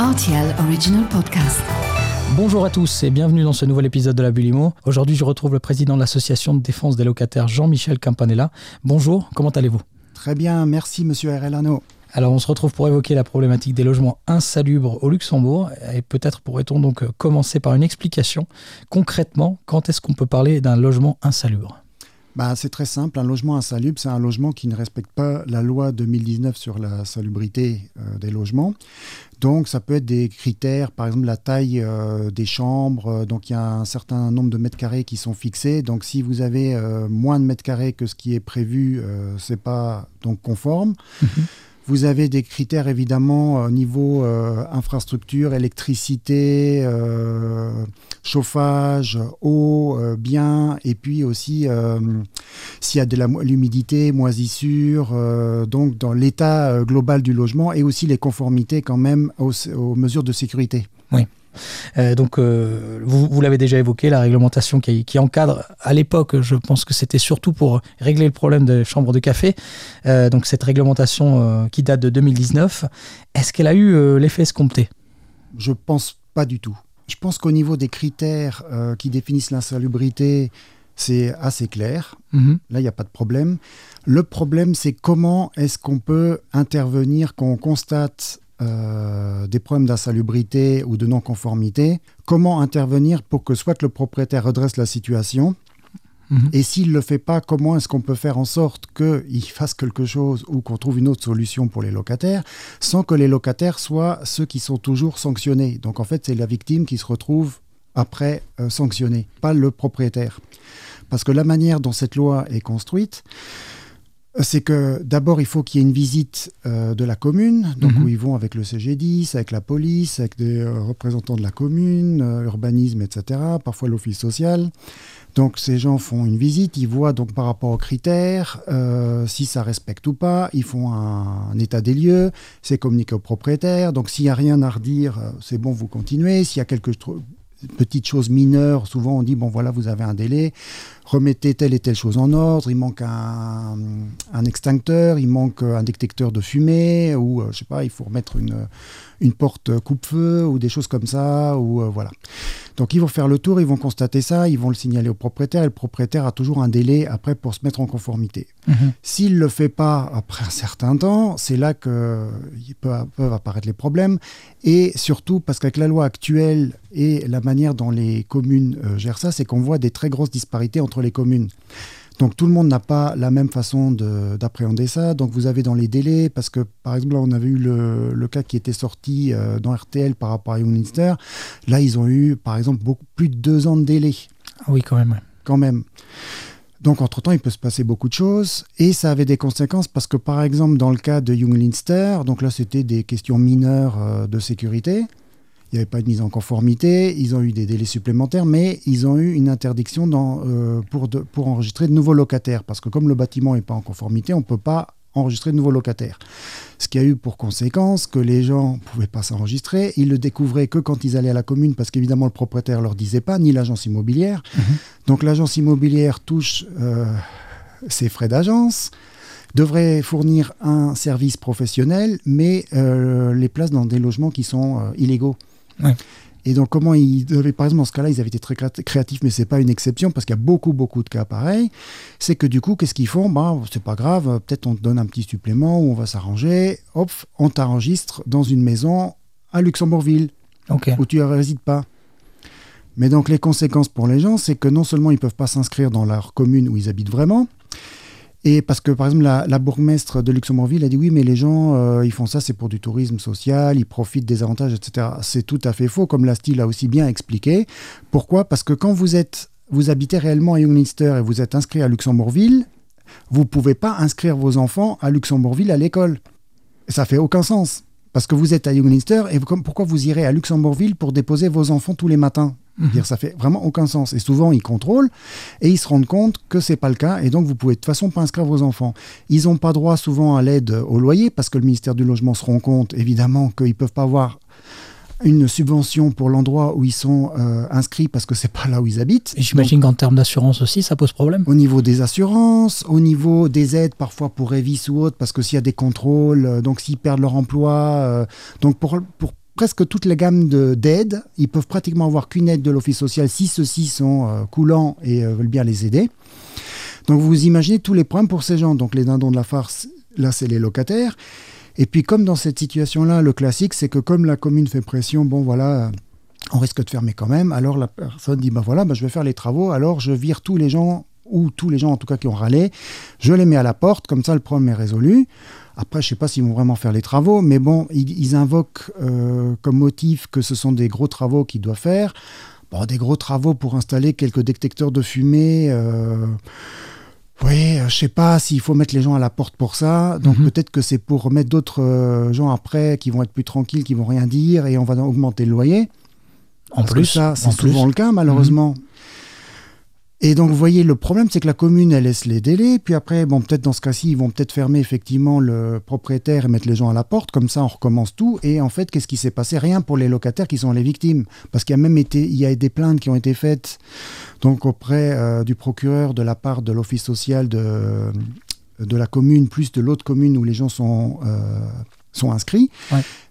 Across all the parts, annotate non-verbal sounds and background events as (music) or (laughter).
RTL Original Podcast. Bonjour à tous et bienvenue dans ce nouvel épisode de la Bulimo. Aujourd'hui, je retrouve le président de l'association de défense des locataires, Jean-Michel Campanella. Bonjour, comment allez-vous? Très bien, merci Monsieur Arellano. Alors, on se retrouve pour évoquer la problématique des logements insalubres au Luxembourg. Et peut-être pourrait-on donc commencer par une explication. Concrètement, quand est-ce qu'on peut parler d'un logement insalubre? Bah, c'est très simple, un logement insalubre, c'est un logement qui ne respecte pas la loi 2019 sur la salubrité euh, des logements. Donc ça peut être des critères, par exemple la taille euh, des chambres, donc il y a un certain nombre de mètres carrés qui sont fixés. Donc si vous avez euh, moins de mètres carrés que ce qui est prévu, c'est pas donc conforme. Vous avez des critères évidemment au niveau euh, infrastructure, électricité, euh, chauffage, eau, euh, bien, et puis aussi s'il y a de l'humidité, moisissure, donc dans l'état global du logement et aussi les conformités quand même aux, aux mesures de sécurité. Oui. Euh, donc, euh, vous, l'avez déjà évoqué, la réglementation qui, encadre, à l'époque, je pense que c'était surtout pour régler le problème des chambres de café. Euh, donc, cette réglementation qui date de 2019, est-ce qu'elle a eu l'effet escompté? Je pense pas du tout. Je pense qu'au niveau des critères qui définissent l'insalubrité, c'est assez clair. Mhm. Là, il n'y a pas de problème. Le problème, c'est comment est-ce qu'on peut intervenir quand on constate euh, des problèmes d'insalubrité ou de non-conformité, comment intervenir pour que soit le propriétaire redresse la situation, mhm. et s'il ne le fait pas, comment est-ce qu'on peut faire en sorte qu'il fasse quelque chose ou qu'on trouve une autre solution pour les locataires, sans que les locataires soient ceux qui sont toujours sanctionnés? Donc en fait, c'est la victime qui se retrouve après euh, sanctionnée, pas le propriétaire. Parce que la manière dont cette loi est construite, c'est que d'abord, il faut qu'il y ait une visite euh, de la commune, donc mhm. où ils vont avec le CG10, avec la police, avec des euh, représentants de la commune, euh, urbanisme, etc., parfois l'office social. Donc ces gens font une visite, ils voient donc par rapport aux critères si ça respecte ou pas, ils font un, état des lieux, c'est communiqué au propriétaire, donc s'il n'y a rien à redire, c'est bon, vous continuez, s'il y a quelque petite chose mineure, souvent on dit, bon voilà, vous avez un délai, remettez telle et telle chose en ordre, il manque un, extincteur, il manque un détecteur de fumée, ou euh, je sais pas, il faut remettre une, une porte coupe-feu, ou des choses comme ça, ou euh, voilà. Donc ils vont faire le tour, ils vont constater ça, ils vont le signaler au propriétaire, et le propriétaire a toujours un délai après pour se mettre en conformité. Mhm. S'il ne le fait pas après un certain temps, c'est là que peuvent, peuvent apparaître les problèmes, et surtout parce qu'avec la loi actuelle et la manière dont les communes euh, gèrent ça, c'est qu'on voit des très grosses disparités entre les communes. Donc tout le monde n'a pas la même façon d'appréhender ça. Donc vous avez dans les délais, parce que par exemple là on avait eu le, cas qui était sorti euh, dans RTL par rapport à Youngminster. Là ils ont eu par exemple beaucoup plus de deux ans de délai. Ah oui quand même. Quand même. Donc, entre-temps, il peut se passer beaucoup de choses. Et ça avait des conséquences parce que, par exemple, dans le cas de Young donc là, c'était des questions mineures euh, de sécurité il n'y avait pas de mise en conformité, ils ont eu des délais supplémentaires, mais ils ont eu une interdiction dans, euh, pour, pour enregistrer de nouveaux locataires, parce que comme le bâtiment n'est pas en conformité, on ne peut pas enregistrer de nouveaux locataires. Ce qui a eu pour conséquence que les gens ne pouvaient pas s'enregistrer, ils le découvraient que quand ils allaient à la commune, parce qu'évidemment le propriétaire ne leur disait pas, ni l'agence immobilière. Mhm. Donc l'agence immobilière touche euh, ses frais d'agence, devrait fournir un service professionnel, mais euh, les place dans des logements qui sont illégaux. Et donc, comment ils devaient, par exemple, dans ce cas-là, ils avaient été très créatifs, mais c'est pas une exception parce qu'il y a beaucoup, beaucoup de cas pareils. C'est que du coup, qu'est-ce qu'ils font? Bah, c'est pas grave, peut-être on te donne un petit supplément ou on va s'arranger. Hop, on t'enregistre dans une maison à Luxembourgville où tu ne résides pas. Mais donc, les conséquences pour les gens, c'est que non seulement ils peuvent pas s'inscrire dans leur commune où ils habitent vraiment, et parce que, par exemple, la, bourgmestre de Luxembourgville a dit oui, mais les gens, euh, ils font ça, c'est pour du tourisme social, ils profitent des avantages, etc. C'est tout à fait faux, comme la style a aussi bien expliqué. Pourquoi? Parce que quand vous êtes, vous habitez réellement à Youngminster et vous êtes inscrit à Luxembourgville, vous ne pouvez pas inscrire vos enfants à Luxembourgville à l'école. Ça fait aucun sens. Parce que vous êtes à Youngminster et pourquoi vous irez à Luxembourgville pour déposer vos enfants tous les matins? Mhm. Dire, ça fait vraiment aucun sens. Et souvent, ils contrôlent et ils se rendent compte que c'est pas le cas. Et donc, vous pouvez de toute façon pas inscrire vos enfants. Ils n'ont pas droit souvent à l'aide au loyer parce que le ministère du Logement se rend compte, évidemment, qu'ils peuvent pas avoir une subvention pour l'endroit où ils sont euh, inscrits parce que c'est pas là où ils habitent. Et j'imagine qu'en termes d'assurance aussi, ça pose problème. Au niveau des assurances, au niveau des aides parfois pour Révis ou autre, parce que s'il y a des contrôles, euh, donc s'ils perdent leur emploi, euh, donc pour, pour presque toutes les gammes d'aide. Ils peuvent pratiquement avoir qu'une aide de l'office social si ceux-ci sont euh, coulants et veulent bien les aider. Donc vous imaginez tous les problèmes pour ces gens. Donc les dindons de la farce, là c'est les locataires. Et puis comme dans cette situation-là, le classique, c'est que comme la commune fait pression, bon voilà, on risque de fermer quand même. Alors la personne dit, ben voilà, ben je vais faire les travaux, alors je vire tous les gens, ou tous les gens en tout cas qui ont râlé, je les mets à la porte, comme ça le problème est résolu. Après, je ne sais pas s'ils vont vraiment faire les travaux, mais bon, ils, invoquent euh, comme motif que ce sont des gros travaux qu'ils doivent faire. Bon, des gros travaux pour installer quelques détecteurs de fumée. Euh, oui, euh, je sais pas s'il faut mettre les gens à la porte pour ça. Donc mhm. peut-être que c'est pour remettre d'autres euh, gens après qui vont être plus tranquilles, qui vont rien dire et on va augmenter le loyer. En plus, ça, c'est souvent le cas malheureusement. Et donc, vous voyez, le problème, c'est que la commune, elle laisse les délais. Puis après, bon, peut-être dans ce cas-ci, ils vont peut-être fermer effectivement le propriétaire et mettre les gens à la porte. Comme ça, on recommence tout. Et en fait, qu'est-ce qui s'est passé? Rien pour les locataires qui sont les victimes. Parce qu'il y a même été, il y a des plaintes qui ont été faites donc auprès euh, du procureur de la part de l'office social de, de la commune, plus de l'autre commune où les gens sont, euh, sont inscrits.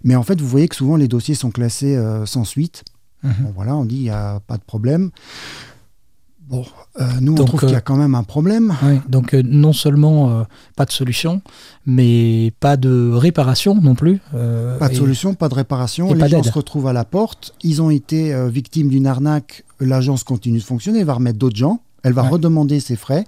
Mais en fait, vous voyez que souvent, les dossiers sont classés euh, sans suite. Mhm. Bon, voilà, on dit il n'y a pas de problème. Bon, euh, nous, on trouve qu'il y a euh, quand même un problème. donc, euh, non seulement pas de solution, mais pas de réparation non plus. pas de solution, pas de réparation. Les gens se retrouvent à la porte. Ils ont été victimes d'une arnaque. L'agence continue de fonctionner. Elle va remettre d'autres gens. Elle va redemander ses frais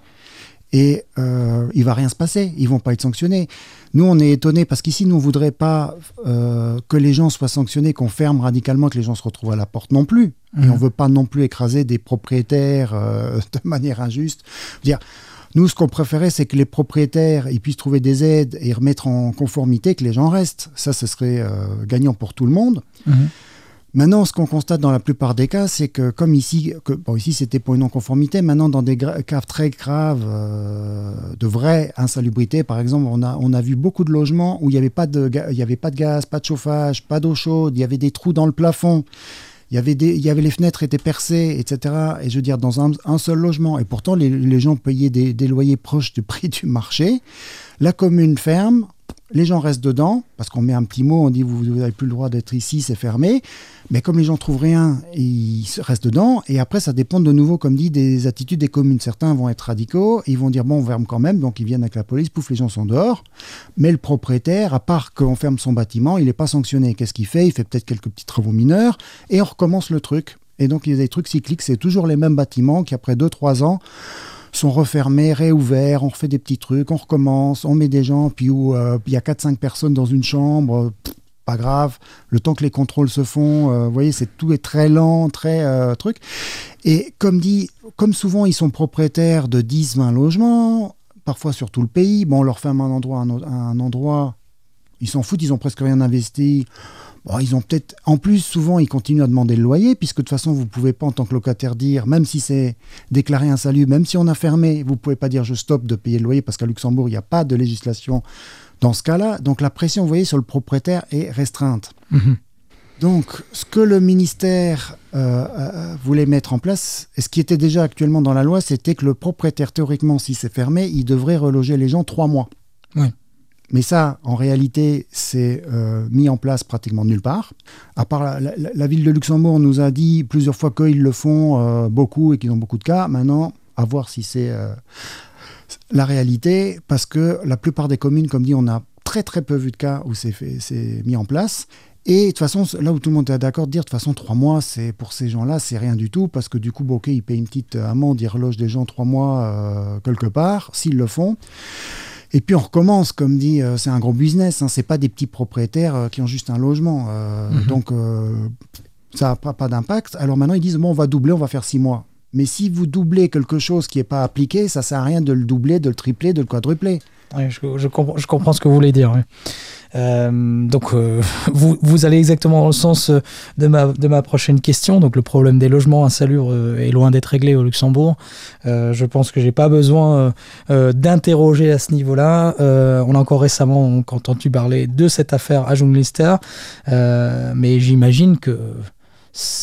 et euh, il va rien se passer, ils vont pas être sanctionnés. Nous, on est étonnés parce qu'ici, nous ne voudrions pas euh, que les gens soient sanctionnés, qu'on ferme radicalement, que les gens se retrouvent à la porte non plus. Et on mhm. veut pas non plus écraser des propriétaires euh, (laughs) de manière injuste. Dire, nous, ce qu'on préférait, c'est que les propriétaires ils puissent trouver des aides et remettre en conformité, que les gens restent. Ça, ce serait euh, gagnant pour tout le monde. Mhm. Maintenant, ce qu'on constate dans la plupart des cas, c'est que comme ici, bon, ici c'était pour une non-conformité, maintenant dans des cas très graves euh, de vraie insalubrité, par exemple, on a, vu beaucoup de logements où il n'y avait, pas de, gaz, pas de chauffage, pas d'eau chaude, il y avait des trous dans le plafond. Il y, avait des, il y les fenêtres étaient percées, etc. Et je veux dire, dans un, seul logement. Et pourtant, les, gens payaient des loyers proches du (laughs) prix du marché. La commune ferme, les gens restent dedans, parce qu'on met un petit mot, on dit vous n'avez plus le droit d'être ici, c'est fermé. Mais comme les gens trouvent rien, ils restent dedans. Et après, ça dépend de nouveau, comme dit, des attitudes des communes. Certains vont être radicaux, ils vont dire bon, on ferme quand même, donc ils viennent avec la police, pouf, les gens sont dehors. Mais le propriétaire, à part qu'on ferme son bâtiment, il n'est pas sanctionné. Qu'est-ce qu'il fait? Il fait peut-être quelques petits travaux mineurs et on recommence le truc. Et donc, il y a des trucs cycliques, c'est toujours les mêmes bâtiments qui, après 2-3 ans, sont refermés, réouverts, on refait des petits trucs, on recommence, on met des gens, puis où euh, il y a 4-5 personnes dans une chambre, pas grave, le temps que les contrôles se font, euh, vous voyez, c'est tout est très lent, très euh, truc. Et comme dit, comme souvent ils sont propriétaires de 10-20 logements, parfois sur tout le pays, bon, on leur ferme un endroit, un, un endroit, ils s'en foutent, ils ont presque rien investi ils ont peut-être. En plus, souvent, ils continuent à demander le loyer, puisque de toute façon, vous ne pouvez pas, en tant que locataire, dire, même si c'est déclaré un salut, même si on a fermé, vous ne pouvez pas dire je stoppe de payer le loyer, parce qu'à Luxembourg, il n'y a pas de législation dans ce cas-là. Donc la pression, vous voyez, sur le propriétaire est restreinte. Mhm. Donc, ce que le ministère euh, euh, voulait mettre en place, et ce qui était déjà actuellement dans la loi, c'était que le propriétaire, théoriquement, si c'est fermé, il devrait reloger les gens trois mois. Oui. Mais ça, en réalité, c'est euh, mis en place pratiquement nulle part. À part la, ville de Luxembourg nous a dit plusieurs fois qu'ils le font euh, beaucoup et qu'ils ont beaucoup de cas. Maintenant, à voir si c'est euh, la réalité, parce que la plupart des communes, comme dit, on a très très peu vu de cas où c'est mis en place. Et de toute façon, là où tout le monde est d'accord de dire, de toute façon, trois mois, c'est pour ces gens-là, c'est rien du tout, parce que du coup, ok, ils payent une petite amende, ils relogent des gens trois mois quelque part, s'ils le font. Et puis on recommence, comme dit, euh, c'est un gros business. Hein, c'est pas des petits propriétaires euh, qui ont juste un logement. Euh, mhm. Donc ça n'a pas, pas d'impact. Alors maintenant ils disent bon, on va doubler, on va faire six mois. Mais si vous doublez quelque chose qui n'est pas appliqué, ça sert à rien de le doubler, de le tripler, de le quadrupler. Je, comprends, je, comprends, ce que vous voulez dire. Euh, donc, euh, (laughs) vous, vous, allez exactement dans le sens euh, de ma, de ma prochaine question. Donc, le problème des logements insalubres est loin d'être réglé au Luxembourg. je pense que j'ai pas besoin d'interroger à ce niveau-là. on a encore récemment entendu parler de cette affaire à Junglister, mais j'imagine que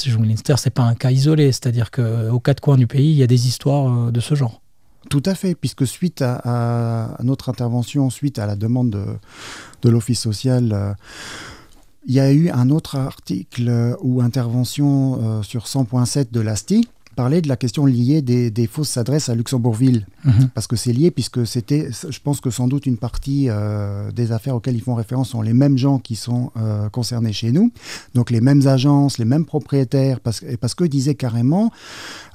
Junglister, c'est pas un cas isolé. C'est-à-dire qu'aux quatre coins du pays, il y a des histoires de ce genre. Tout à fait, puisque suite à, notre intervention, suite à la demande de, l'Office social, euh, il y a eu un autre article ou intervention sur 100.7 de l'ASTI parler de la question liée des, fausses adresses à Luxembourgville, mhm. parce que c'est lié, puisque c'était, je pense que sans doute une partie euh, des affaires auxquelles ils font référence sont les mêmes gens qui sont euh, concernés chez nous, donc les mêmes agences, les mêmes propriétaires, parce, parce qu'eux disaient carrément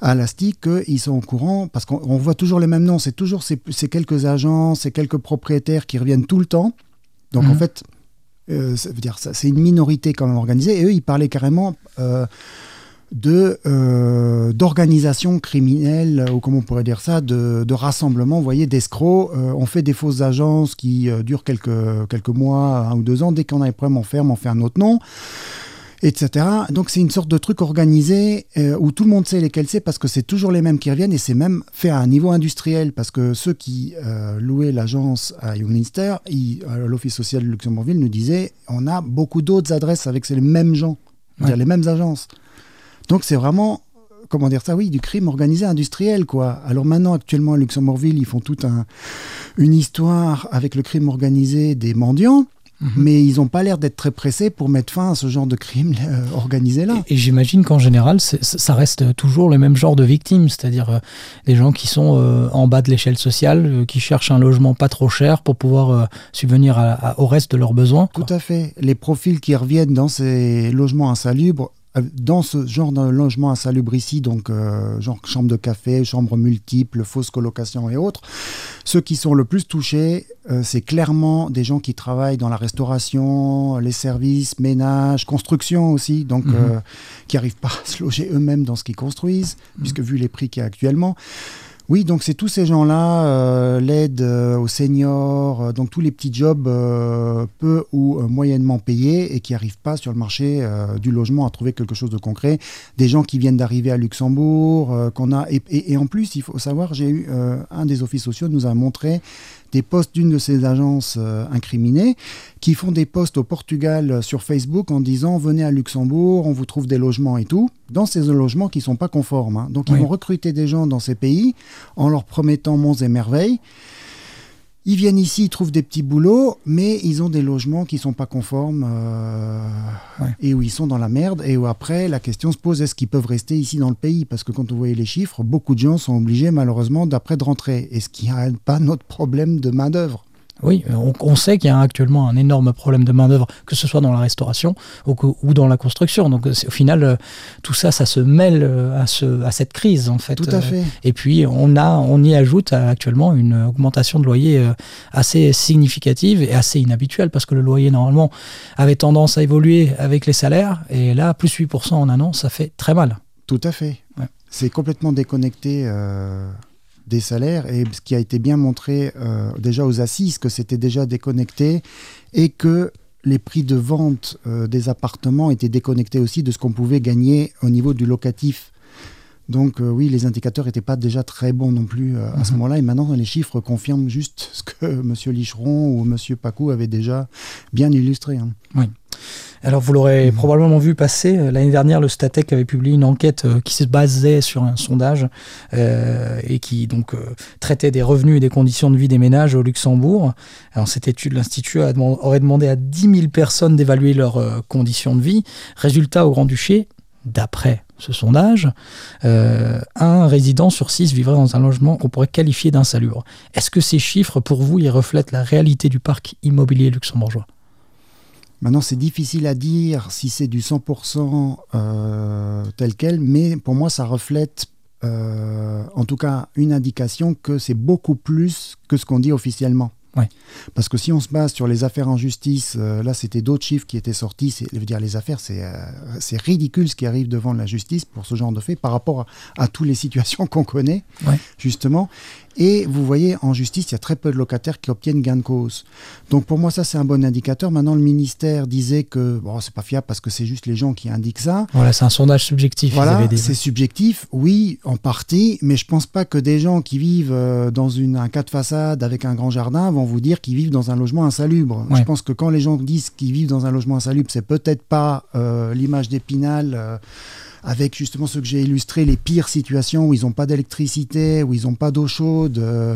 à l'ASTIC qu'ils sont au courant, parce qu'on voit toujours les mêmes noms, c'est toujours ces, quelques agences, ces quelques propriétaires qui reviennent tout le temps. Donc en mhm. fait, euh, ça veut dire c'est une minorité quand même organisée, et eux, ils parlaient carrément de euh, d'organisation criminelle ou comment on pourrait dire ça de, de rassemblement vous voyez d'escrocs euh, on fait des fausses agences qui euh, durent quelques quelques mois un ou deux ans dès qu'on a les problèmes on ferme on fait un autre nom etc. Donc c'est une sorte de truc organisé où tout le monde sait lesquels c'est parce que c'est toujours les mêmes qui reviennent et c'est même fait à un niveau industriel parce que ceux qui louaient l'agence à Youngminster, l'Office social de Luxembourgville nous disait on a beaucoup d'autres adresses avec les mêmes gens, les mêmes agences. Donc c'est vraiment, comment dire ça, oui, du crime organisé industriel, quoi. Alors maintenant, actuellement, à Luxembourgville, ils font toute un, une histoire avec le crime organisé des mendiants. Mhm. Mais ils n'ont pas l'air d'être très pressés pour mettre fin à ce genre de crime euh, organisé-là. Et, j'imagine qu'en général, ça reste toujours le même genre de victimes, c'est-à-dire euh, des gens qui sont euh, en bas de l'échelle sociale, qui cherchent un logement pas trop cher pour pouvoir subvenir au reste de leurs besoins. Tout à fait. Les profils qui reviennent dans ces logements insalubres euh, dans ce genre de logement insalubre donc euh, genre chambre de café, chambre multiple, fausse colocation et autres, ceux qui sont le plus touchés, euh, c'est clairement des gens qui travaillent dans la restauration, les services, ménage, construction aussi, donc mhm. qui n'arrivent pas à se loger eux-mêmes dans ce qu'ils construisent, mhm. puisque vu les prix qu'il y a actuellement. Oui, donc c'est tous ces gens-là, euh, l'aide euh, aux seniors, euh, donc tous les petits jobs peu ou moyennement payés et qui n'arrivent pas sur le marché du logement à trouver quelque chose de concret. Des gens qui viennent d'arriver à Luxembourg, qu'on a et, en plus, il faut savoir, j'ai eu un des offices sociaux nous a montré des postes d'une de ces agences incriminées qui font des posts au Portugal sur Facebook en disant venez à Luxembourg, on vous trouve des logements et tout, dans ces logements qui ne sont pas conformes. Hein. Donc ils vont recruter des gens dans ces pays en leur promettant monts et merveilles. Ils viennent ici, ils trouvent des petits boulots, mais ils ont des logements qui ne sont pas conformes euh, et où ils sont dans la merde. Et où après, la question se pose est-ce qu'ils peuvent rester ici dans le pays? Parce que quand vous voyez les chiffres, beaucoup de gens sont obligés malheureusement d'après de rentrer. Est-ce qu'il n'y a pas notre problème de main-d'œuvre oui, on, sait qu'il y a actuellement un énorme problème de main-d'œuvre, que ce soit dans la restauration ou, dans la construction. Donc, au final, euh, tout ça, ça se mêle euh, à, ce, à cette crise, en fait. Tout à fait. Et puis, on, a, on y ajoute actuellement une augmentation de loyer euh, assez significative et assez inhabituelle, parce que le loyer, normalement, avait tendance à évoluer avec les salaires. Et là, plus 8% en un an, ça fait très mal. Tout à fait. C'est complètement déconnecté des salaires et ce qui a été bien montré euh, déjà aux assises que c'était déjà déconnecté et que les prix de vente euh, des appartements étaient déconnectés aussi de ce qu'on pouvait gagner au niveau du locatif. Donc euh, oui, les indicateurs n'étaient pas déjà très bons non plus à ce mhm. moment-là. Et maintenant, les chiffres confirment juste ce que (laughs) M. Licheron ou M. Pacou avaient déjà bien illustré. Hein. Oui. Alors vous l'aurez mhm. probablement vu passer, euh, l'année dernière le Statec avait publié une enquête euh, qui se basait sur un sondage euh, et qui donc traitait des revenus et des conditions de vie des ménages au Luxembourg. Alors cette étude, l'Institut aurait demandé à 10 000 personnes d'évaluer leurs conditions de vie. Résultat au Grand-Duché, d'après ce sondage, un résident sur six vivrait dans un logement qu'on pourrait qualifier d'insalubre. Est-ce que ces chiffres, pour vous, y reflètent la réalité du parc immobilier luxembourgeois? Maintenant, c'est difficile à dire si c'est du 100% euh, tel quel, mais pour moi, ça reflète euh, en tout cas une indication que c'est beaucoup plus que ce qu'on dit officiellement. Parce que si on se base sur les affaires en justice, euh, là c'était d'autres chiffres qui étaient sortis. C'est, veux dire, les affaires, c'est, c'est ridicule ce qui arrive devant la justice pour ce genre de fait par rapport à, toutes les situations (laughs) qu'on connaît, justement. Et vous voyez, en justice, il y a très peu de locataires qui obtiennent gain de cause. Donc pour moi, ça, c'est un bon indicateur. Maintenant, le ministère disait que bon, c'est pas fiable parce que c'est juste les gens qui indiquent ça. Voilà, c'est un sondage subjectif. Voilà, c'est subjectif, oui, en partie, mais je pense pas que des gens qui vivent euh, dans une, un cas de façade avec un grand jardin vont vous dire qu'ils vivent dans un logement insalubre. Je pense que quand les gens disent qu'ils vivent dans un logement insalubre, c'est peut-être pas euh, l'image d'Épinal. Euh, avec justement ce que j'ai illustré, les pires situations où ils n'ont pas d'électricité, où ils n'ont pas d'eau chaude. Euh,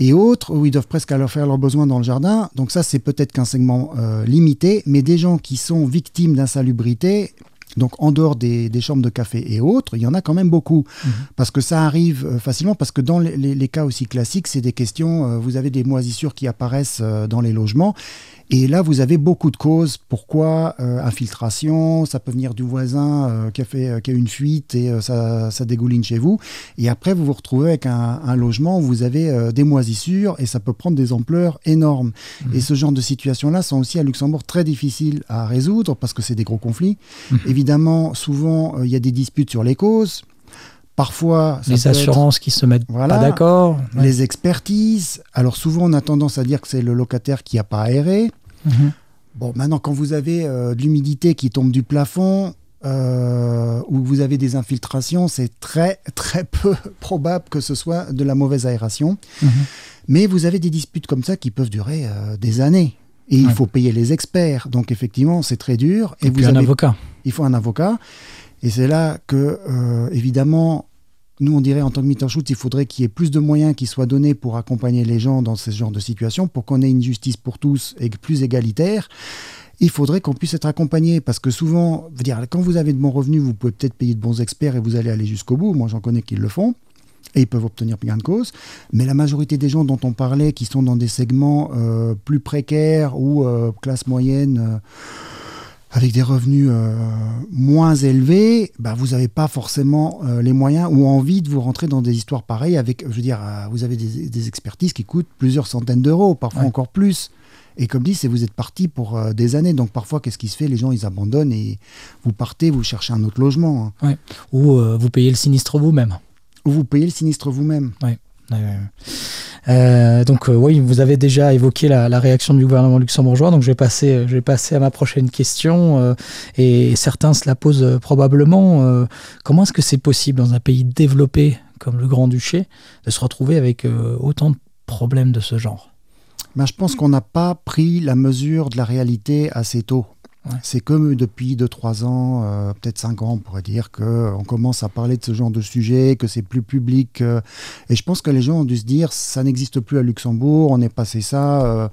et autres où ils doivent presque aller faire leurs besoins dans le jardin. Donc ça, c'est peut-être qu'un segment limité, mais des gens qui sont victimes d'insalubrité, donc en dehors des, chambres de café et autres, il y en a quand même beaucoup. Mhm. Parce que ça arrive euh, facilement, parce que dans les, cas aussi classiques, c'est des questions, euh, vous avez des moisissures qui apparaissent dans les logements, et là, vous avez beaucoup de causes. Pourquoi euh, Infiltration, ça peut venir du voisin euh, qui, a fait, euh, qui a une fuite et ça, ça, dégouline chez vous. Et après, vous vous retrouvez avec un, logement où vous avez des moisissures et ça peut prendre des ampleurs énormes. Mmh. Et ce genre de situations-là sont aussi à Luxembourg très difficiles à résoudre parce que c'est des gros conflits. Mmh. Évidemment, souvent, il y a des disputes sur les causes. Parfois, les assurances qui se mettent pas d'accord, les expertises. Alors souvent, on a tendance à dire que c'est le locataire qui n'a pas aéré. Mhm. Bon, maintenant, quand vous avez euh, de l'humidité qui tombe du plafond, euh, ou vous avez des infiltrations, c'est très très peu (laughs) probable que ce soit de la mauvaise aération. Mhm. Mais vous avez des disputes comme ça qui peuvent durer euh, des années. Et il faut payer les experts. Donc effectivement, c'est très dur. Et, vous avez... un avocat. Il faut un avocat. Et c'est là que, euh, évidemment, nous, on dirait en tant que Mitterschutz, il faudrait qu'il y ait plus de moyens qui soient donnés pour accompagner les gens dans ce genre de situation, pour qu'on ait une justice pour tous et plus égalitaire. Il faudrait qu'on puisse être accompagné parce que souvent, dire, quand vous avez de bons revenus, vous pouvez peut-être payer de bons experts et vous allez aller jusqu'au bout. Moi, j'en connais qui le font et ils peuvent obtenir gain de cause. Mais la majorité des gens dont on parlait, qui sont dans des segments euh, plus précaires ou euh, classe moyenne, avec des revenus euh, moins élevés, bah, vous n'avez pas forcément euh, les moyens ou envie de vous rentrer dans des histoires pareilles avec, je veux dire, euh, vous avez des, expertises qui coûtent plusieurs centaines d'euros, parfois encore plus. Et comme dit, c'est vous êtes parti pour des années. Donc parfois, qu'est-ce qui se fait? Les gens, ils abandonnent et vous partez, vous cherchez un autre logement. Hein. Ou vous payez le sinistre vous-même. Ou vous payez le sinistre vous-même. Ouais. Euh, donc euh, oui, vous avez déjà évoqué la, réaction du gouvernement luxembourgeois, donc je vais passer, euh, je vais passer à ma prochaine question. et certains se la posent probablement. comment est-ce que c'est possible dans un pays développé comme le Grand-Duché de se retrouver avec autant de problèmes de ce genre? Ben, Je pense qu'on n'a pas pris la mesure de la réalité assez tôt. C'est comme depuis 2-3 ans, euh, peut-être 5 ans, on pourrait dire qu'on euh, commence à parler de ce genre de sujet, que c'est plus public. Euh, et je pense que les gens ont dû se dire, ça n'existe plus à Luxembourg, on est passé ça.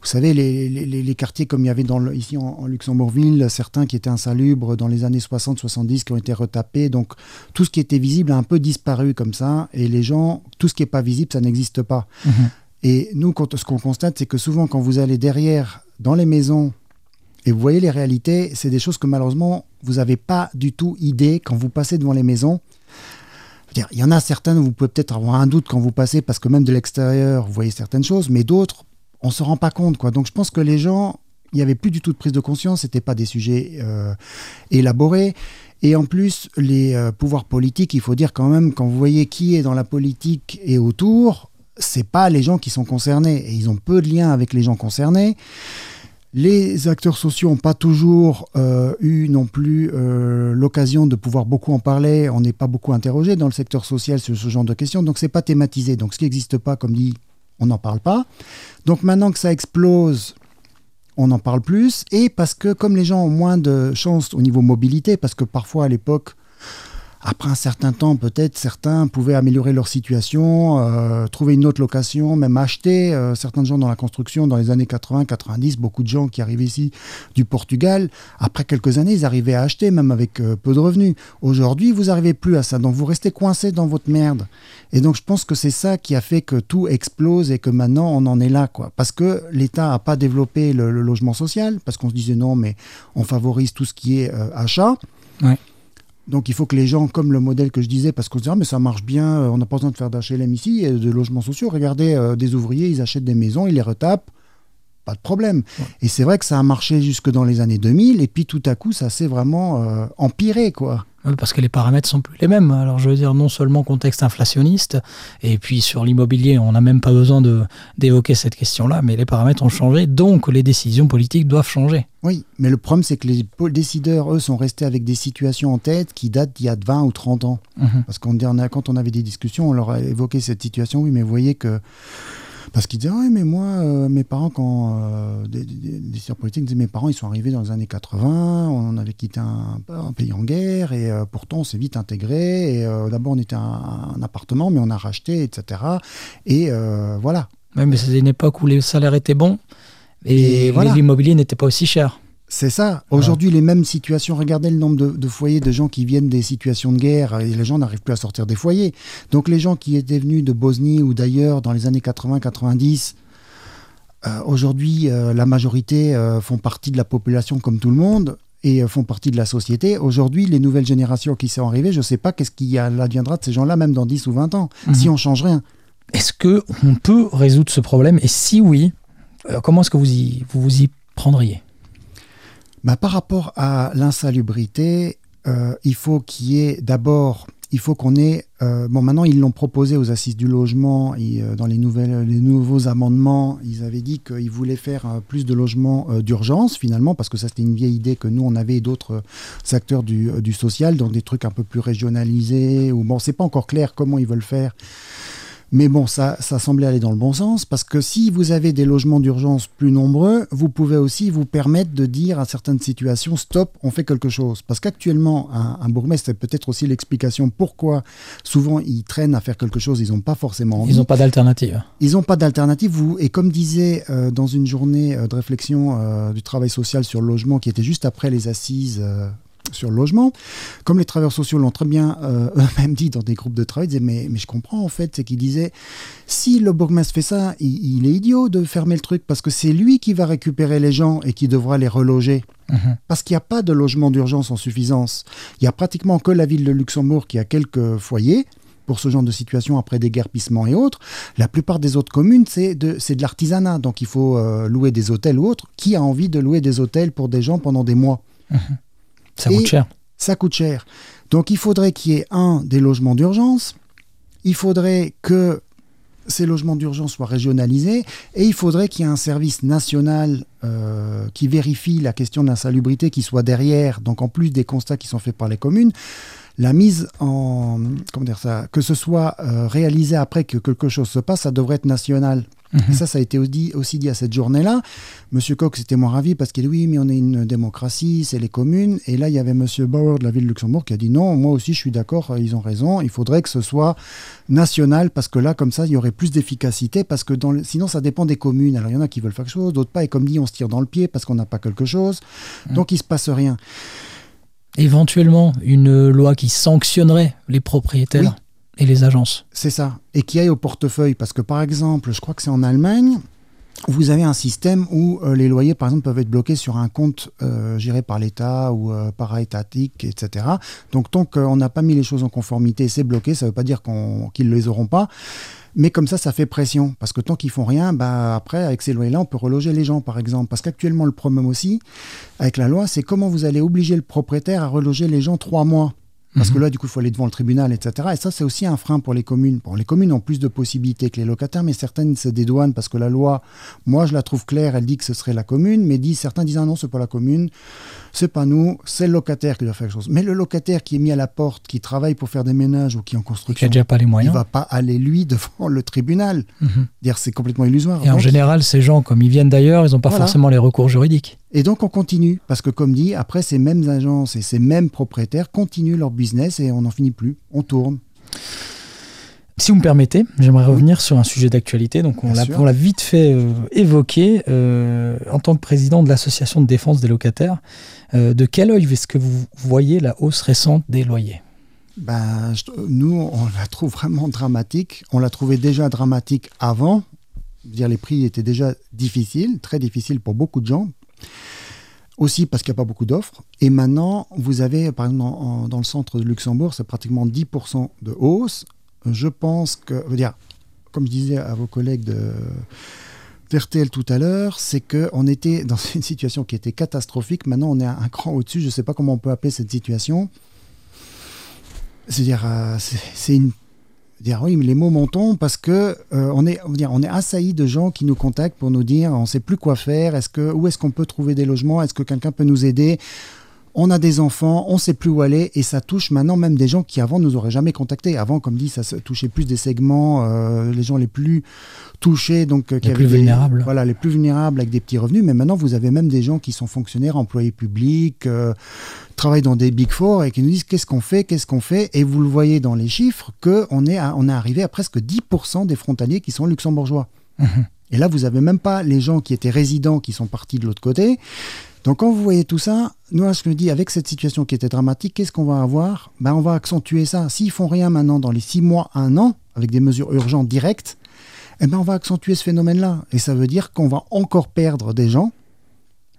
vous savez, les, quartiers comme il y avait dans ici en, Luxembourgville, certains qui étaient insalubres dans les années 60-70, qui ont été retapés. Donc tout ce qui était visible a un peu disparu comme ça. Et les gens, tout ce qui n'est pas visible, ça n'existe pas. Mhm. Et nous, ce qu'on constate, c'est que souvent, quand vous allez derrière, dans les maisons, et vous voyez les réalités, c'est des choses que malheureusement, vous n'avez pas du tout idée quand vous passez devant les maisons. Il y en a certaines où vous pouvez peut-être avoir un doute quand vous passez, parce que même de l'extérieur, vous voyez certaines choses, mais d'autres, on ne se rend pas compte. Quoi. Donc je pense que les gens, il n'y avait plus du tout de prise de conscience, ce n'était pas des sujets euh, élaborés. Et en plus, les euh, pouvoirs politiques, il faut dire quand même, quand vous voyez qui est dans la politique et autour, c'est pas les gens qui sont concernés. Et ils ont peu de liens avec les gens concernés. Les acteurs sociaux n'ont pas toujours euh, eu non plus euh, l'occasion de pouvoir beaucoup en parler. On n'est pas beaucoup interrogé dans le secteur social sur ce genre de questions, donc c'est pas thématisé. Donc ce qui n'existe pas, comme dit, on n'en parle pas. Donc maintenant que ça explose, on en parle plus. Et parce que comme les gens ont moins de chance au niveau mobilité, parce que parfois à l'époque, après un certain temps, peut-être certains pouvaient améliorer leur situation, euh, trouver une autre location, même acheter. Euh, certains gens dans la construction, dans les années 80-90, beaucoup de gens qui arrivaient ici du Portugal, après quelques années, ils arrivaient à acheter, même avec euh, peu de revenus. Aujourd'hui, vous n'arrivez plus à ça, donc vous restez coincé dans votre merde. Et donc je pense que c'est ça qui a fait que tout explose et que maintenant on en est là, quoi. Parce que l'État n'a pas développé le, logement social, parce qu'on se disait non, mais on favorise tout ce qui est achat. Ouais. Donc il faut que les gens, comme le modèle que je disais, parce qu'on se dit, ah, mais ça marche bien, euh, on n'a pas besoin de faire d'HLM ici, et de logements sociaux. Regardez, euh, des ouvriers, ils achètent des maisons, ils les retapent, pas de problème. Et c'est vrai que ça a marché jusque dans les années 2000, et puis tout à coup, ça s'est vraiment euh, empiré, quoi. Parce que les paramètres sont plus les mêmes. Alors je veux dire, non seulement contexte inflationniste, et puis sur l'immobilier, on n'a même pas besoin d'évoquer cette question-là, mais les paramètres ont changé, donc les décisions politiques doivent changer. Oui, mais le problème c'est que les décideurs, eux, sont restés avec des situations en tête qui datent d'il y a 20 ou 30 ans. Mhm. Parce qu'on quand on avait des discussions, on leur a évoqué cette situation, oui, mais vous voyez que Parce qu'ils disaient, oui, mais moi, euh, mes parents, quand euh, des, des, politiques disaient, mes parents, ils sont arrivés dans les années 80, on avait quitté un, pays en guerre, et euh, pourtant, on s'est vite intégré. Et d'abord, on était un, un, appartement, mais on a racheté, etc. Et voilà. Oui, mais c'était une époque où les salaires étaient bons et, et voilà. l'immobilier n'était pas aussi cher. C'est ça. Aujourd'hui, les mêmes situations. Regardez le nombre de, foyers de gens qui viennent des situations de guerre et les gens n'arrivent plus à sortir des foyers. Donc, les gens qui étaient venus de Bosnie ou d'ailleurs dans les années 80-90, euh, aujourd'hui, euh, la majorité euh, font partie de la population comme tout le monde et font partie de la société. Aujourd'hui, les nouvelles générations qui sont arrivées, je ne sais pas qu'est-ce qui adviendra de ces gens-là, même dans 10 ou 20 ans, mhm. si on change rien. Est-ce qu'on peut résoudre ce problème? Et si oui, comment est-ce que vous y, vous, vous y prendriez? Bah, par rapport à l'insalubrité, euh, il faut qu'il y ait d'abord, il faut qu'on ait. Euh, bon, maintenant, ils l'ont proposé aux assises du logement. Et, euh, dans les, nouvelles, les nouveaux amendements, ils avaient dit qu'ils voulaient faire plus de logements d'urgence, finalement, parce que ça, c'était une vieille idée que nous, on avait d'autres acteurs du, du, social, donc des trucs un peu plus régionalisés. Ou bon, c'est pas encore clair comment ils veulent faire. Mais bon, ça, ça semblait aller dans le bon sens, parce que si vous avez des logements d'urgence plus nombreux, vous pouvez aussi vous permettre de dire à certaines situations, stop, on fait quelque chose. Parce qu'actuellement, un, bourgmestre, c'est peut-être aussi l'explication pourquoi souvent ils traînent à faire quelque chose, ils n'ont pas forcément envie. Ils n'ont pas d'alternative. Ils n'ont pas d'alternative. Et comme disait euh, dans une journée euh, de réflexion euh, du travail social sur le logement qui était juste après les assises sur le logement. Comme les travailleurs sociaux l'ont très bien euh, (laughs) eux-mêmes dit dans des groupes de travail, ils disaient mais, mais je comprends en fait, c'est qu'ils disaient si le bourgmestre fait ça, il, est idiot de fermer le truc parce que c'est lui qui va récupérer les gens et qui devra les reloger. Mhm. Parce qu'il n'y a pas de logement d'urgence en suffisance. Il y a pratiquement que la ville de Luxembourg qui a quelques foyers pour ce genre de situation après des guerpissements et autres. La plupart des autres communes, c'est de, de l'artisanat. Donc il faut euh, louer des hôtels ou autres. Qui a envie de louer des hôtels pour des gens pendant des mois? Mhm. Ça coûte cher. Ça coûte cher. Donc il faudrait qu'il y ait un des logements d'urgence. Il faudrait que ces logements d'urgence soient régionalisés et il faudrait qu'il y ait un service national euh, qui vérifie la question de l'insalubrité qui soit derrière. Donc en plus des constats qui sont faits par les communes, la mise en comment dire ça, que ce soit euh, réalisé après que quelque chose se passe, ça devrait être national. Mhm. Ça, ça a été aussi, dit à cette journée-là. Monsieur Cox était moins ravi parce qu'il dit oui, mais on est une démocratie, c'est les communes. Et là, il y avait Monsieur Bauer de la ville de Luxembourg qui a dit non, moi aussi, je suis d'accord, ils ont raison. Il faudrait que ce soit national parce que là, comme ça, il y aurait plus d'efficacité parce que dans sinon, ça dépend des communes. Alors, il y en a qui veulent faire quelque chose, d'autres pas. Et comme dit, on se tire dans le pied parce qu'on n'a pas quelque chose. Mhm. Donc, il se passe rien. Éventuellement, une loi qui sanctionnerait les propriétaires et les agences. C'est ça. Et qui aille au portefeuille. Parce que par exemple, je crois que c'est en Allemagne, vous avez un système où euh, les loyers, par exemple, peuvent être bloqués sur un compte euh, géré par l'État ou euh, para-étatique, etc. Donc, tant qu'on n'a pas mis les choses en conformité, c'est bloqué. Ça ne veut pas dire qu'ils ne les auront pas. Mais comme ça, ça fait pression. Parce que tant qu'ils font rien, bah, après, avec ces loyers-là, on peut reloger les gens, par exemple. Parce qu'actuellement, le problème aussi, avec la loi, c'est comment vous allez obliger le propriétaire à reloger les gens trois mois. Parce que mhm. là, du coup, il faut aller devant le tribunal, etc. Et ça, c'est aussi un frein pour les communes. Bon, les communes ont plus de possibilités que les locataires, mais certaines se dédouanent parce que la loi, moi, je la trouve claire, elle dit que ce serait la commune, mais dit, certains disent, ah non, c'est pas la commune, c'est pas nous, c'est le locataire qui doit faire quelque chose. Mais le locataire qui est mis à la porte, qui travaille pour faire des ménages ou qui est en construction, qui déjà pas les moyens, il va pas aller, lui, (laughs) devant le tribunal. Mhm. Dire, c'est complètement illusoire. Et en général, ces gens, comme ils viennent d'ailleurs, ils n'ont pas forcément les recours juridiques. Et donc on continue, parce que comme dit, après ces mêmes agences et ces mêmes propriétaires continuent leur business et on n'en finit plus, on tourne. Si vous me permettez, j'aimerais revenir sur un sujet d'actualité. Donc, on l'a vite fait euh, évoquer. Euh, en tant que président de l'association de défense des locataires, euh, de quel œil est-ce que vous voyez la hausse récente des loyers? Ben, Nous, on la trouve vraiment dramatique. On l'a trouvé déjà dramatique avant. Dire les prix étaient déjà difficiles, très difficiles pour beaucoup de gens, aussi parce qu'il n'y a pas beaucoup d'offres. Et maintenant, vous avez, par exemple, dans le centre de Luxembourg, c'est pratiquement 10% de hausse. Je pense que, dire, comme je disais à vos collègues de RTL tout à l'heure, c'est qu'on était (laughs) dans une situation qui était catastrophique. Maintenant, on est un cran au-dessus. Je ne sais pas comment on peut appeler cette situation. C'est-à-dire, euh, c'est une oui, mais les mots montons parce que euh, on est, on, assailli de gens qui nous contactent pour nous dire on ne sait plus quoi faire. Est-ce que où est-ce qu'on peut trouver des logements Est-ce que quelqu'un peut nous aider? On a des enfants, on sait plus où aller et ça touche maintenant même des gens qui avant nous auraient jamais contactés. Avant, comme dit, ça se touchait plus des segments, euh, les gens les plus touchés, donc euh, qui les plus vulnérables. Voilà, les plus vulnérables avec des petits revenus. Mais maintenant, vous avez même des gens qui sont fonctionnaires, employés publics, euh, travaillent dans des big four et qui nous disent qu'est-ce qu'on fait, qu'est-ce qu'on fait? Et vous le voyez dans les chiffres que on est, on est arrivé à presque 10% des frontaliers qui sont luxembourgeois. Mmh. Et là, vous avez même pas les gens qui étaient résidents qui sont partis de l'autre côté. Donc quand vous voyez tout ça, nous, je me dis, avec cette situation qui était dramatique, qu'est-ce qu'on va avoir? Ben, On va accentuer ça. S'ils font rien maintenant dans les six mois, un an, avec des mesures urgentes directes, eh ben, on va accentuer ce phénomène-là. Et ça veut dire qu'on va encore perdre des gens.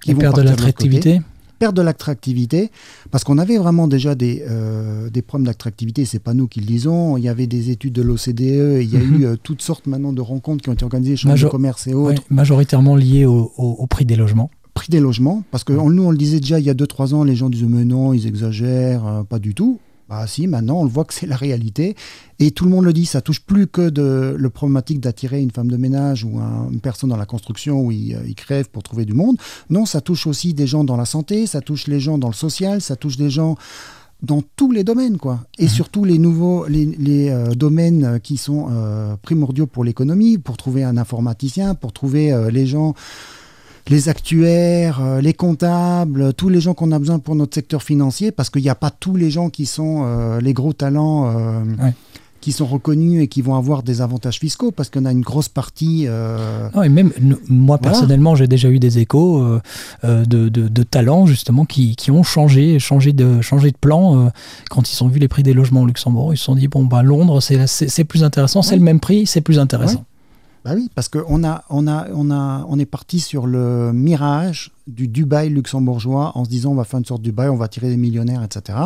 Qui vont perdre de l'attractivité? perdre de l'attractivité, parce qu'on avait vraiment déjà des, euh, des problèmes d'attractivité, c'est pas nous qui le disons, il y avait des études de l'OCDE, il y a mhm. eu euh, toutes sortes maintenant de rencontres qui ont été organisées, chambres de commerce et autres. majoritairement liées au, prix des logements prix des logements, parce que nous, on le disait déjà il y a 2-3 ans, les gens disaient mais non, ils exagèrent, euh, pas du tout. Bah si, maintenant on le voit que c'est la réalité. Et tout le monde le dit, ça touche plus que de, le problématique d'attirer une femme de ménage ou une personne dans la construction où il, euh, crève pour trouver du monde. Non, ça touche aussi des gens dans la santé, ça touche les gens dans le social, ça touche des gens dans tous les domaines, quoi. Et mmh. surtout les nouveaux, les, euh, domaines qui sont primordiaux pour l'économie, pour trouver un informaticien, pour trouver les gens les actuaires, euh, les comptables, tous les gens qu'on a besoin pour notre secteur financier, parce qu'il n'y a pas tous les gens qui sont euh, les gros talents. Euh, qui sont reconnus et qui vont avoir des avantages fiscaux parce qu'on a une grosse partie. Non, et même moi personnellement, j'ai déjà eu des échos de, talents justement qui, ont changé, changé de, changé de plan quand ils ont vu les prix des logements au Luxembourg. Ils se sont dit bon bah Londres c'est plus intéressant, c'est le même prix, c'est plus intéressant. Bah oui, parce qu'on a, on a, on a, on est parti sur le mirage du Dubaï luxembourgeois en se disant on va faire une sorte de Dubaï, on va tirer des millionnaires, etc.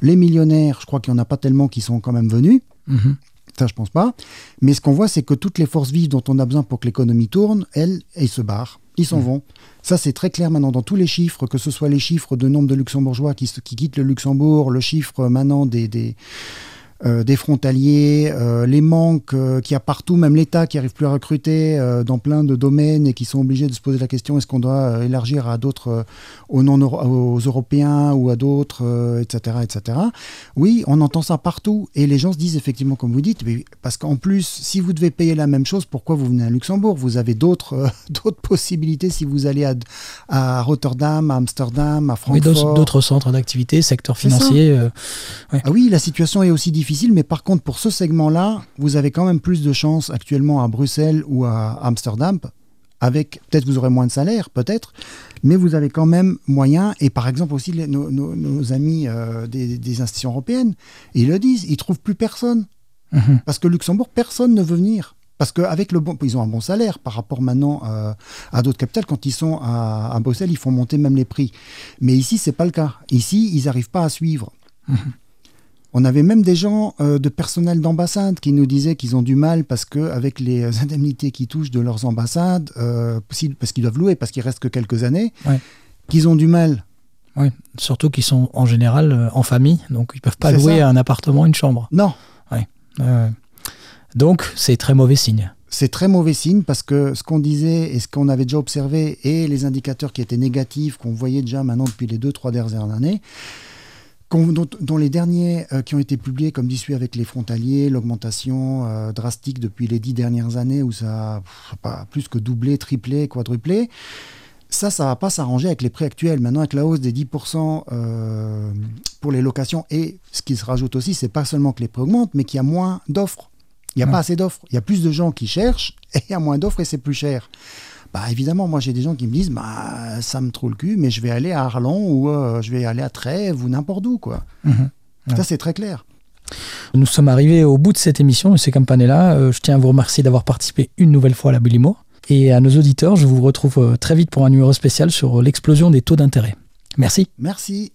Les millionnaires, je crois qu'il n'y en a pas tellement qui sont quand même venus. Mhm. Ça, je pense pas. Mais ce qu'on voit, c'est que toutes les forces vives dont on a besoin pour que l'économie tourne, elles, elles se barrent. Ils s'en mhm. vont. Ça, c'est très clair maintenant dans tous les chiffres, que ce soit les chiffres de nombre de luxembourgeois qui, qui quittent le Luxembourg, le chiffre maintenant des, des euh, des frontaliers, euh, les manques euh, qu'il y a partout, même l'État qui n'arrive plus à recruter dans plein de domaines et qui sont obligés de se poser la question est-ce qu'on doit élargir à d'autres, aux, non aux Européens ou à d'autres, etc., etc. Oui, on entend ça partout et les gens se disent effectivement, comme vous dites, parce qu'en plus, si vous devez payer la même chose, pourquoi vous venez à Luxembourg? Vous avez d'autres (laughs) d'autres possibilités si vous allez à, à, Rotterdam, à Amsterdam, à Francfort. Oui, d'autres centres d'activité, secteur financier. Ah oui, la situation est aussi difficile mais par contre, pour ce segment-là, vous avez quand même plus de chances actuellement à Bruxelles ou à Amsterdam. Avec peut-être vous aurez moins de salaire, peut-être, mais vous avez quand même moyen. Et par exemple aussi nos, amis euh, des, institutions européennes, ils le disent, ils trouvent plus personne mhm. parce que Luxembourg, personne ne veut venir. Parce qu'avec le bon, ils ont un bon salaire par rapport maintenant euh, à d'autres capitales. Quand ils sont à, Bruxelles, ils font monter même les prix. Mais ici, c'est pas le cas. Ici, ils n'arrivent pas à suivre. Mhm. On avait même des gens euh, de personnel d'ambassade qui nous disaient qu'ils ont du mal parce que avec les euh, (laughs) indemnités qui touchent de leurs ambassades, euh, parce qu'ils doivent louer, parce qu'il reste que quelques années, qu'ils ont du mal. Oui, surtout qu'ils sont en général en famille, donc ils peuvent pas louer un appartement, une chambre. Non. donc c'est très mauvais signe. C'est très mauvais signe parce que ce qu'on disait et ce qu'on avait déjà observé et les indicateurs qui étaient négatifs qu'on voyait déjà maintenant depuis les deux trois dernières années, dont, les derniers euh, qui ont été publiés, comme celui avec les frontaliers, l'augmentation euh, drastique depuis les dix dernières années, où ça a pas plus que doublé, triplé, quadruplé, ça, ça va pas s'arranger avec les prix actuels. Maintenant, avec la hausse des 10% euh, pour les locations, et ce qui se rajoute aussi, c'est pas seulement que les prix augmentent, mais qu'il y a moins d'offres. Il n'y a pas assez d'offres. Il y a plus de gens qui cherchent, (laughs) et il y a moins d'offres, et c'est plus cher. Bah évidemment, moi j'ai des gens qui me disent bah ça me trouve le cul, mais je vais aller à Arlon ou euh, je vais aller à Trèves ou n'importe où quoi. Mhm. Ça c'est très clair. Nous sommes arrivés au bout de cette émission, M. Campanella. Euh, je tiens à vous remercier d'avoir participé une nouvelle fois à la Bulimo. Et à nos auditeurs, je vous retrouve euh, très vite pour un numéro spécial sur l'explosion des taux d'intérêt. Merci. Merci.